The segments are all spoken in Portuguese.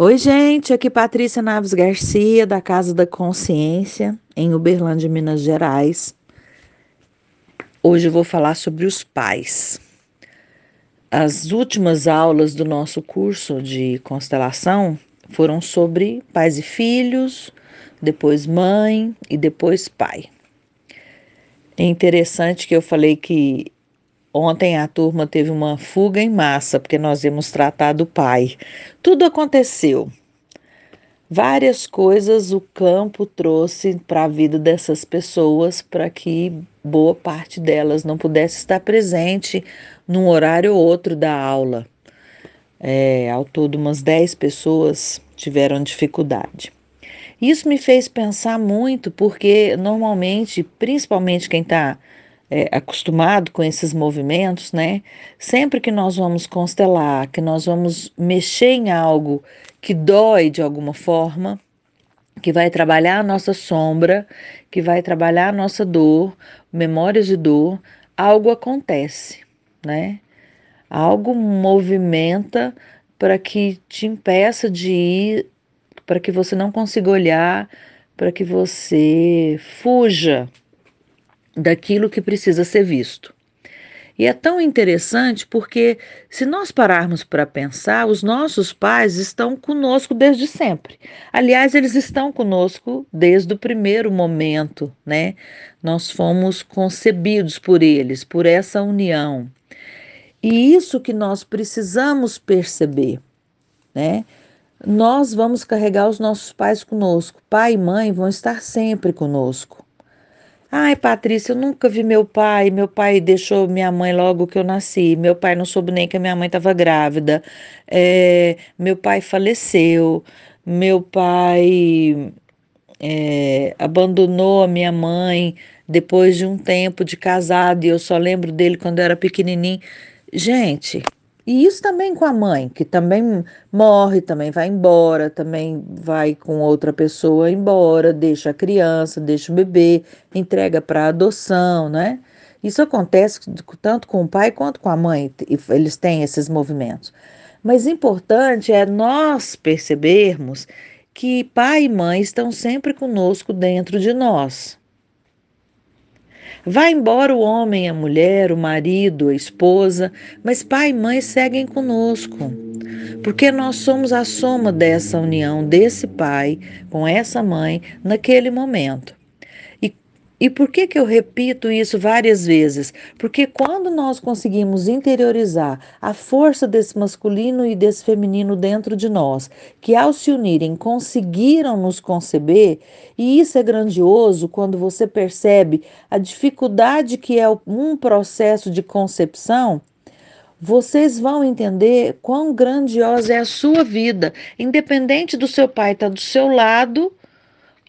Oi, gente, aqui Patrícia Naves Garcia, da Casa da Consciência, em Uberlândia, Minas Gerais. Hoje eu vou falar sobre os pais. As últimas aulas do nosso curso de constelação foram sobre pais e filhos, depois mãe e depois pai. É interessante que eu falei que Ontem a turma teve uma fuga em massa, porque nós íamos tratar do pai. Tudo aconteceu. Várias coisas o campo trouxe para a vida dessas pessoas para que boa parte delas não pudesse estar presente num horário ou outro da aula. É, ao todo, umas 10 pessoas tiveram dificuldade. Isso me fez pensar muito, porque normalmente, principalmente quem está é, acostumado com esses movimentos, né? Sempre que nós vamos constelar, que nós vamos mexer em algo que dói de alguma forma, que vai trabalhar a nossa sombra, que vai trabalhar a nossa dor, memórias de dor, algo acontece, né? Algo movimenta para que te impeça de ir, para que você não consiga olhar, para que você fuja daquilo que precisa ser visto. E é tão interessante porque, se nós pararmos para pensar, os nossos pais estão conosco desde sempre. Aliás, eles estão conosco desde o primeiro momento, né? Nós fomos concebidos por eles, por essa união. E isso que nós precisamos perceber, né? Nós vamos carregar os nossos pais conosco. Pai e mãe vão estar sempre conosco. Ai, Patrícia, eu nunca vi meu pai. Meu pai deixou minha mãe logo que eu nasci. Meu pai não soube nem que a minha mãe estava grávida. É, meu pai faleceu. Meu pai é, abandonou a minha mãe depois de um tempo de casado e eu só lembro dele quando eu era pequenininho. Gente, e isso também com a mãe, que também morre, também vai embora, também vai com outra pessoa embora, deixa a criança, deixa o bebê, entrega para adoção, né? Isso acontece tanto com o pai quanto com a mãe, eles têm esses movimentos. Mas importante é nós percebermos que pai e mãe estão sempre conosco dentro de nós. Vai embora o homem, a mulher, o marido, a esposa, mas pai e mãe seguem conosco. Porque nós somos a soma dessa união, desse pai com essa mãe naquele momento. E por que, que eu repito isso várias vezes? Porque quando nós conseguimos interiorizar a força desse masculino e desse feminino dentro de nós, que ao se unirem conseguiram nos conceber, e isso é grandioso quando você percebe a dificuldade que é um processo de concepção, vocês vão entender quão grandiosa é a sua vida, independente do seu pai estar do seu lado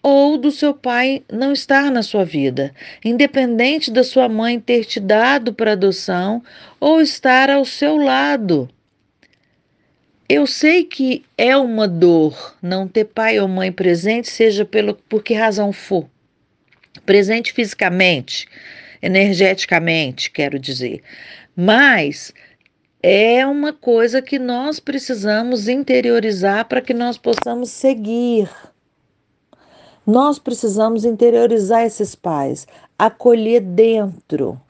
ou do seu pai não estar na sua vida, independente da sua mãe ter te dado para adoção ou estar ao seu lado. Eu sei que é uma dor não ter pai ou mãe presente, seja pelo, por que razão for. Presente fisicamente, energeticamente, quero dizer. Mas é uma coisa que nós precisamos interiorizar para que nós possamos seguir nós precisamos interiorizar esses pais, acolher dentro.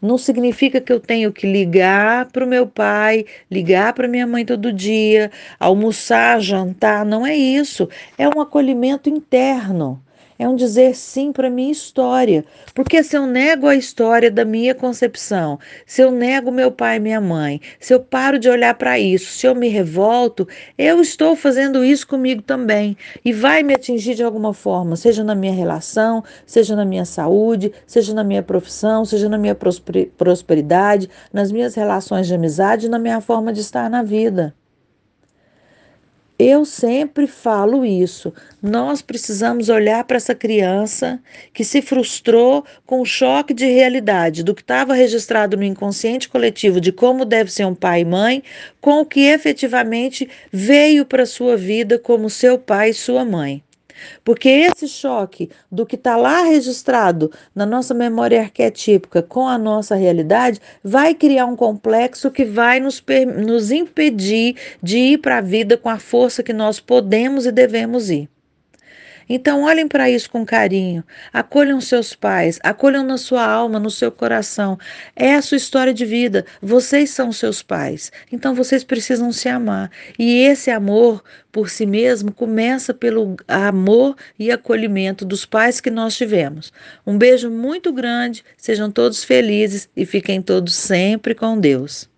Não significa que eu tenho que ligar para o meu pai, ligar para minha mãe todo dia, almoçar, jantar. Não é isso. É um acolhimento interno é um dizer sim para a minha história. Porque se eu nego a história da minha concepção, se eu nego meu pai e minha mãe, se eu paro de olhar para isso, se eu me revolto, eu estou fazendo isso comigo também. E vai me atingir de alguma forma, seja na minha relação, seja na minha saúde, seja na minha profissão, seja na minha prosperidade, nas minhas relações de amizade, na minha forma de estar na vida. Eu sempre falo isso. Nós precisamos olhar para essa criança que se frustrou com o choque de realidade do que estava registrado no inconsciente coletivo de como deve ser um pai e mãe, com o que efetivamente veio para sua vida como seu pai e sua mãe. Porque esse choque do que está lá registrado na nossa memória arquetípica com a nossa realidade vai criar um complexo que vai nos, nos impedir de ir para a vida com a força que nós podemos e devemos ir. Então, olhem para isso com carinho. Acolham seus pais, acolham na sua alma, no seu coração. É a sua história de vida. Vocês são seus pais. Então, vocês precisam se amar. E esse amor por si mesmo começa pelo amor e acolhimento dos pais que nós tivemos. Um beijo muito grande, sejam todos felizes e fiquem todos sempre com Deus.